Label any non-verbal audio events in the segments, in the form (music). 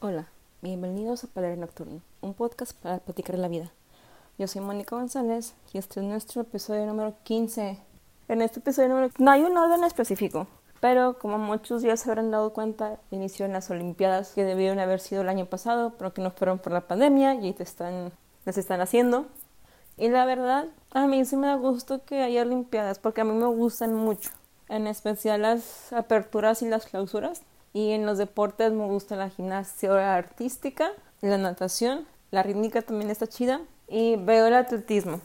Hola, bienvenidos a Palera Nocturno, un podcast para platicar la vida. Yo soy Mónica González y este es nuestro episodio número 15. En este episodio número no hay un orden específico, pero como muchos ya se habrán dado cuenta, inició en las Olimpiadas que debieron haber sido el año pasado, pero que no fueron por la pandemia y te están, las están haciendo. Y la verdad, a mí sí me da gusto que haya Olimpiadas porque a mí me gustan mucho, en especial las aperturas y las clausuras y en los deportes me gusta la gimnasia artística, la natación, la rítmica también está chida. Y veo el atletismo,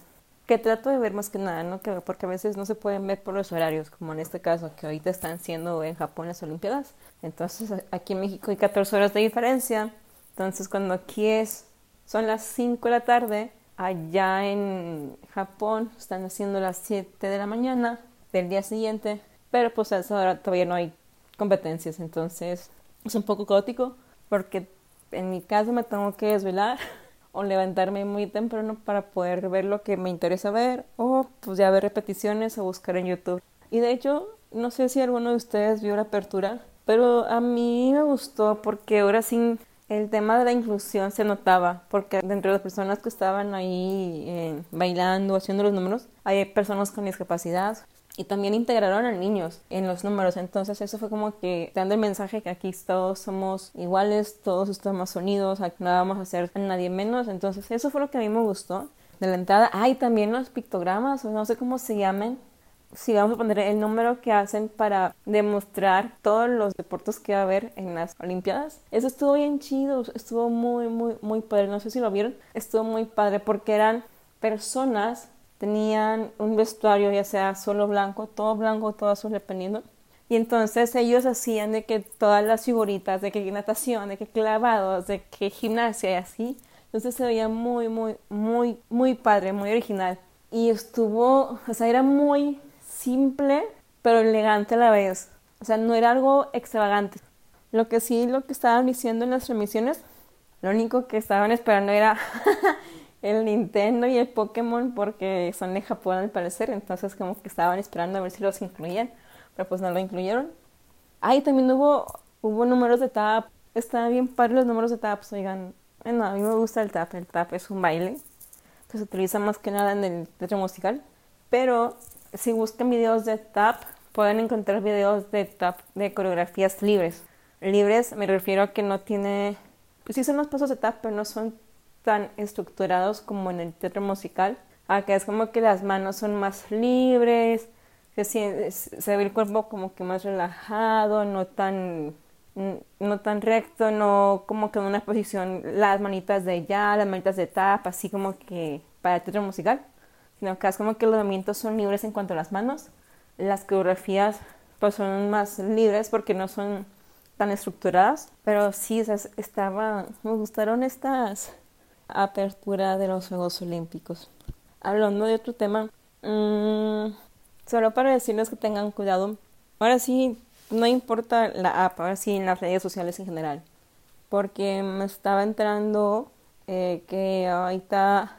que trato de ver más que nada, ¿no? Que, porque a veces no se pueden ver por los horarios, como en este caso, que ahorita están siendo en Japón las Olimpiadas. Entonces aquí en México hay 14 horas de diferencia. Entonces cuando aquí es, son las 5 de la tarde, allá en Japón están haciendo las 7 de la mañana del día siguiente. Pero pues a esa hora todavía no hay competencias, entonces es un poco caótico porque en mi caso me tengo que desvelar (laughs) o levantarme muy temprano para poder ver lo que me interesa ver o pues ya ver repeticiones o buscar en YouTube. Y de hecho, no sé si alguno de ustedes vio la apertura, pero a mí me gustó porque ahora sí el tema de la inclusión se notaba, porque dentro de las personas que estaban ahí eh, bailando, haciendo los números, hay personas con discapacidad, y también integraron a niños en los números. Entonces eso fue como que dando el mensaje que aquí todos somos iguales, todos estamos unidos, no vamos a hacer a nadie menos. Entonces eso fue lo que a mí me gustó de la entrada. Hay también los pictogramas, no sé cómo se llamen. Si vamos a poner el número que hacen para demostrar todos los deportes que va a haber en las Olimpiadas. Eso estuvo bien chido, estuvo muy, muy, muy padre. No sé si lo vieron. Estuvo muy padre porque eran personas tenían un vestuario ya sea solo blanco, todo blanco, todo azul dependiendo. Y entonces ellos hacían de que todas las figuritas, de que natación, de que clavados, de que gimnasia y así. Entonces se veía muy, muy, muy, muy padre, muy original. Y estuvo, o sea, era muy simple, pero elegante a la vez. O sea, no era algo extravagante. Lo que sí, lo que estaban diciendo en las transmisiones, lo único que estaban esperando era (laughs) el Nintendo y el Pokémon porque son de Japón al parecer, entonces como que estaban esperando a ver si los incluían, pero pues no lo incluyeron. Ahí también hubo, hubo números de tap, estaban bien padres los números de taps, oigan, bueno, a mí me gusta el tap, el tap es un baile, que se utiliza más que nada en el teatro musical, pero si buscan videos de tap, pueden encontrar videos de tap de coreografías libres. Libres me refiero a que no tiene, pues sí son los pasos de tap, pero no son tan estructurados como en el teatro musical. Acá es como que las manos son más libres, se, se ve el cuerpo como que más relajado, no tan, no tan recto, no como que en una posición, las manitas de ya, las manitas de tap, así como que para el teatro musical, sino acá es como que los movimientos son libres en cuanto a las manos. Las coreografías pues son más libres porque no son tan estructuradas, pero sí, estaba, me gustaron estas apertura de los Juegos Olímpicos. Hablando de otro tema, mmm, solo para decirles que tengan cuidado. Ahora sí, no importa la app, ahora sí en las redes sociales en general. Porque me estaba enterando eh, que ahorita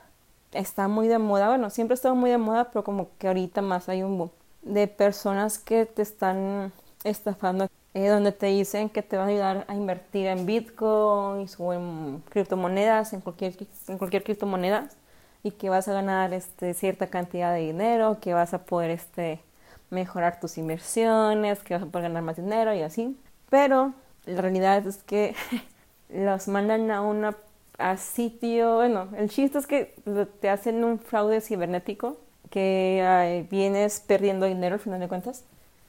está muy de moda. Bueno, siempre ha estado muy de moda, pero como que ahorita más hay un boom de personas que te están estafando eh, donde te dicen que te van a ayudar a invertir en bitcoins o en criptomonedas, en cualquier, en cualquier criptomoneda y que vas a ganar este, cierta cantidad de dinero, que vas a poder este, mejorar tus inversiones, que vas a poder ganar más dinero y así. Pero la realidad es que (laughs) los mandan a una a sitio, bueno, el chiste es que te hacen un fraude cibernético que vienes perdiendo dinero al final de cuentas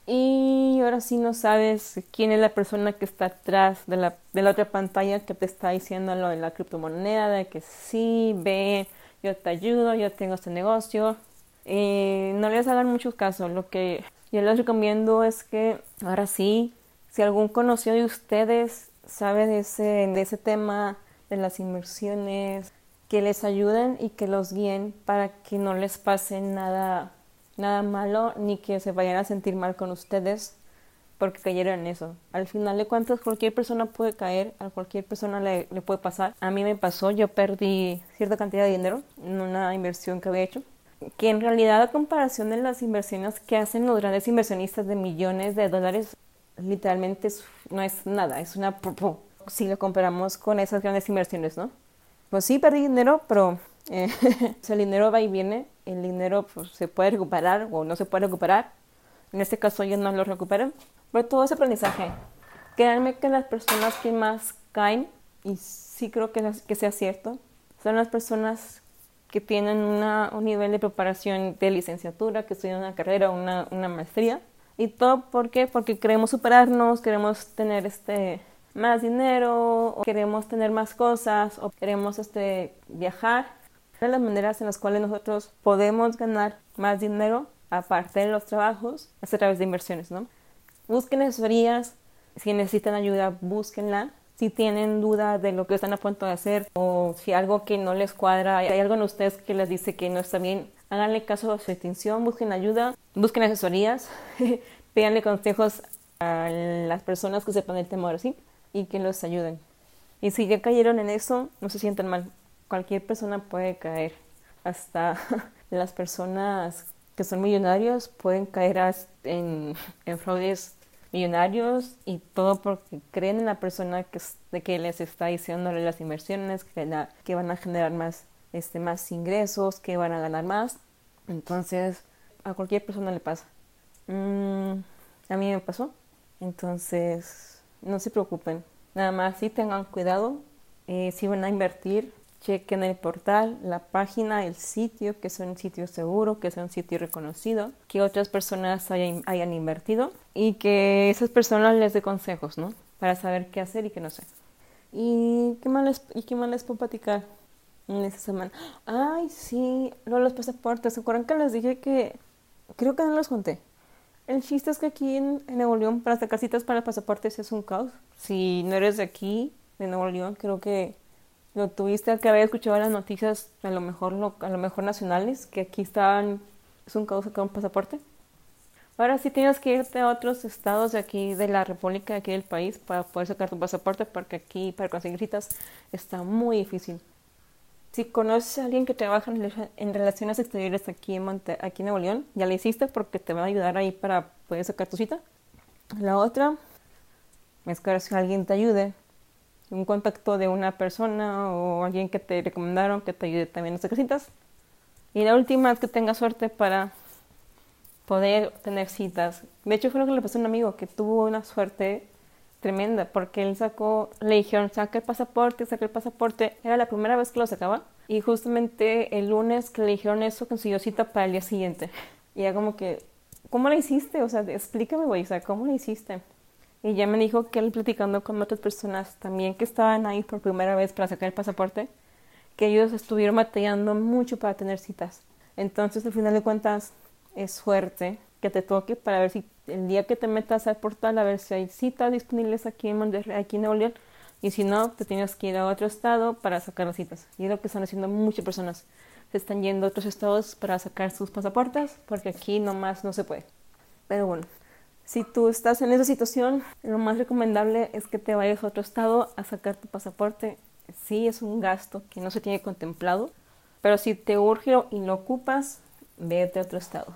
y ahora sí no sabes quién es la persona que está atrás de la, de la otra pantalla que te está diciendo lo de la criptomoneda, de que sí, ve, yo te ayudo, yo tengo este negocio. y no les hagan mucho caso. Lo que yo les recomiendo es que ahora sí, si algún conocido de ustedes sabe de ese, de ese tema, de las inversiones, que les ayuden y que los guíen para que no les pase nada nada malo ni que se vayan a sentir mal con ustedes porque cayeron en eso. Al final de cuentas, cualquier persona puede caer, a cualquier persona le, le, puede pasar. A mí me pasó, yo perdí cierta cantidad de dinero en una inversión que había hecho, que en realidad a comparación de las inversiones que hacen los grandes inversionistas de millones de dólares, literalmente no es nada, es una si lo comparamos con esas grandes inversiones, ¿no? Pues sí, perdí dinero, pero eh, (laughs) el dinero va y viene, el dinero pues, se puede recuperar o no se puede recuperar. En este caso yo no lo recupero, pero todo ese aprendizaje. Créanme que las personas que más caen, y sí creo que, que sea cierto, son las personas que tienen un nivel de preparación de licenciatura, que estudian una carrera, una, una maestría. ¿Y todo por qué? Porque queremos superarnos, queremos tener este más dinero, o queremos tener más cosas, o queremos este, viajar. De las maneras en las cuales nosotros podemos ganar más dinero, aparte de los trabajos, a través de inversiones, ¿no? Busquen asesorías, si necesitan ayuda, búsquenla. Si tienen duda de lo que están a punto de hacer o si algo que no les cuadra, hay algo en ustedes que les dice que no está bien, háganle caso a su extinción, busquen ayuda, busquen asesorías, (laughs) pídanle consejos a las personas que sepan el temor, ¿sí? Y que los ayuden. Y si ya cayeron en eso, no se sientan mal. Cualquier persona puede caer. Hasta (laughs) las personas que son millonarios pueden caer en, (laughs) en fraudes millonarios y todo porque creen en la persona que, les está diciendo las inversiones, que, van a generar más, este, más ingresos, que van a ganar más. Entonces, a cualquier persona le pasa. Mm, a mí me pasó. Entonces, no se preocupen. Nada más sí tengan cuidado. Eh, si van a invertir, chequen el portal, la página, el sitio, que sea un sitio seguro, que sea un sitio reconocido, que otras personas hayan, hayan invertido y que esas personas les dé consejos, ¿no? Para saber qué hacer y qué no hacer. ¿Y qué más les, y qué más les puedo platicar en esta semana? Ay, sí, lo de los pasaportes. ¿Se acuerdan que les dije que... Creo que no los conté. El chiste es que aquí en, en Nuevo León para sacar citas para pasaportes es un caos. Si no eres de aquí, de Nuevo León, creo que lo tuviste que haber escuchado las noticias a lo mejor a lo mejor nacionales que aquí estaban es un sacar un pasaporte. Ahora sí tienes que irte a otros estados de aquí de la república de aquí del país para poder sacar tu pasaporte porque aquí para conseguir citas está muy difícil. Si conoces a alguien que trabaja en, relaciones exteriores aquí en Monte aquí en Nuevo León ya le hiciste porque te va a ayudar ahí para poder sacar tu cita. La otra es que alguien te ayude un contacto de una persona o alguien que te recomendaron que te ayude también en estas citas. Y la última es que tengas suerte para poder tener citas. De hecho, fue lo que le pasó a un amigo que tuvo una suerte tremenda porque él sacó, le dijeron, saca el pasaporte, saca el pasaporte. Era la primera vez que lo sacaba. Y justamente el lunes que le dijeron eso, consiguió cita para el día siguiente. Y ya como que, ¿cómo la hiciste? O sea, explícame, güey, o sea, ¿cómo la hiciste? Y ya me dijo que él platicando con otras personas también que estaban ahí por primera vez para sacar el pasaporte, que ellos estuvieron batallando mucho para tener citas. Entonces, al final de cuentas, es suerte que te toque para ver si el día que te metas al portal a ver si hay citas disponibles aquí en Monterrey, aquí en Nuevo y si no, te tienes que ir a otro estado para sacar las citas. Y es lo que están haciendo muchas personas. Se están yendo a otros estados para sacar sus pasaportes porque aquí nomás no se puede. Pero bueno, si tú estás en esa situación, lo más recomendable es que te vayas a otro estado a sacar tu pasaporte. Sí, es un gasto que no se tiene contemplado, pero si te urge y lo ocupas, vete a otro estado.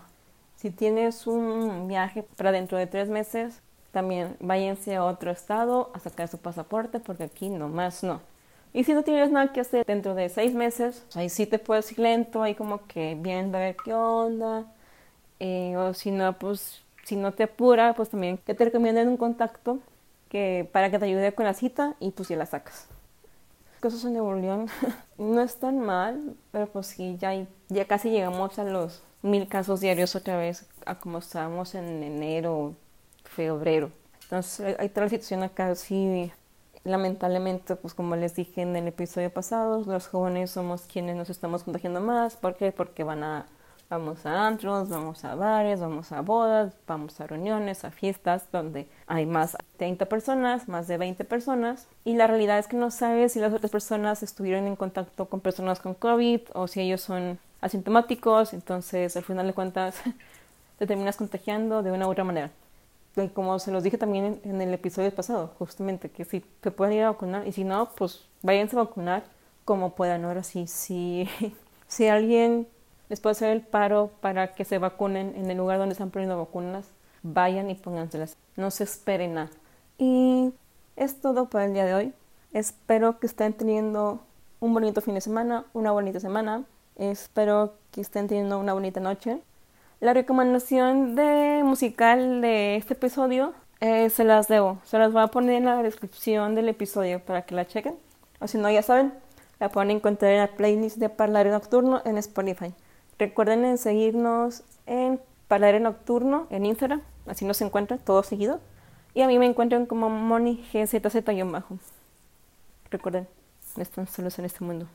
Si tienes un viaje para dentro de tres meses, también váyanse a otro estado a sacar su pasaporte, porque aquí nomás no. Y si no tienes nada que hacer dentro de seis meses, ahí sí te puedes ir lento, ahí como que viendo a ver qué onda. Eh, o si no, pues si no te apura, pues también que te recomienden un contacto que para que te ayude con la cita y pues ya la sacas. Cosas en Nuevo León (laughs) no es tan mal, pero pues sí, ya, ya casi llegamos a los mil casos diarios otra vez, a como estábamos en enero, febrero. Entonces hay toda la situación acá, sí, lamentablemente, pues como les dije en el episodio pasado, los jóvenes somos quienes nos estamos contagiando más. ¿Por qué? Porque van a Vamos a antros, vamos a bares, vamos a bodas, vamos a reuniones, a fiestas donde hay más de 30 personas, más de 20 personas. Y la realidad es que no sabes si las otras personas estuvieron en contacto con personas con COVID o si ellos son asintomáticos. Entonces, al final de cuentas, (laughs) te terminas contagiando de una u otra manera. Y como se los dije también en, el episodio pasado, justamente, que si te pueden ir a vacunar y si no, pues váyanse a vacunar como puedan. Ahora sí, si, (laughs) si alguien les puedo hacer el paro para que se vacunen en el lugar donde están poniendo vacunas. Vayan y pónganselas. No se esperen nada. Y es todo para el día de hoy. Espero que estén teniendo un bonito fin de semana, una bonita semana. Espero que estén teniendo una bonita noche. La recomendación de musical de este episodio eh, se las debo. Se las voy a poner en la descripción del episodio para que la chequen. O si no, ya saben, la pueden encontrar en la playlist de Parlare Nocturno en Spotify. Recuerden en seguirnos en Parlare Nocturno en Instagram, así nos encuentran todo seguido. Y a mí me encuentran como MoniGZZ-bajo. Recuerden, no están solos en este mundo.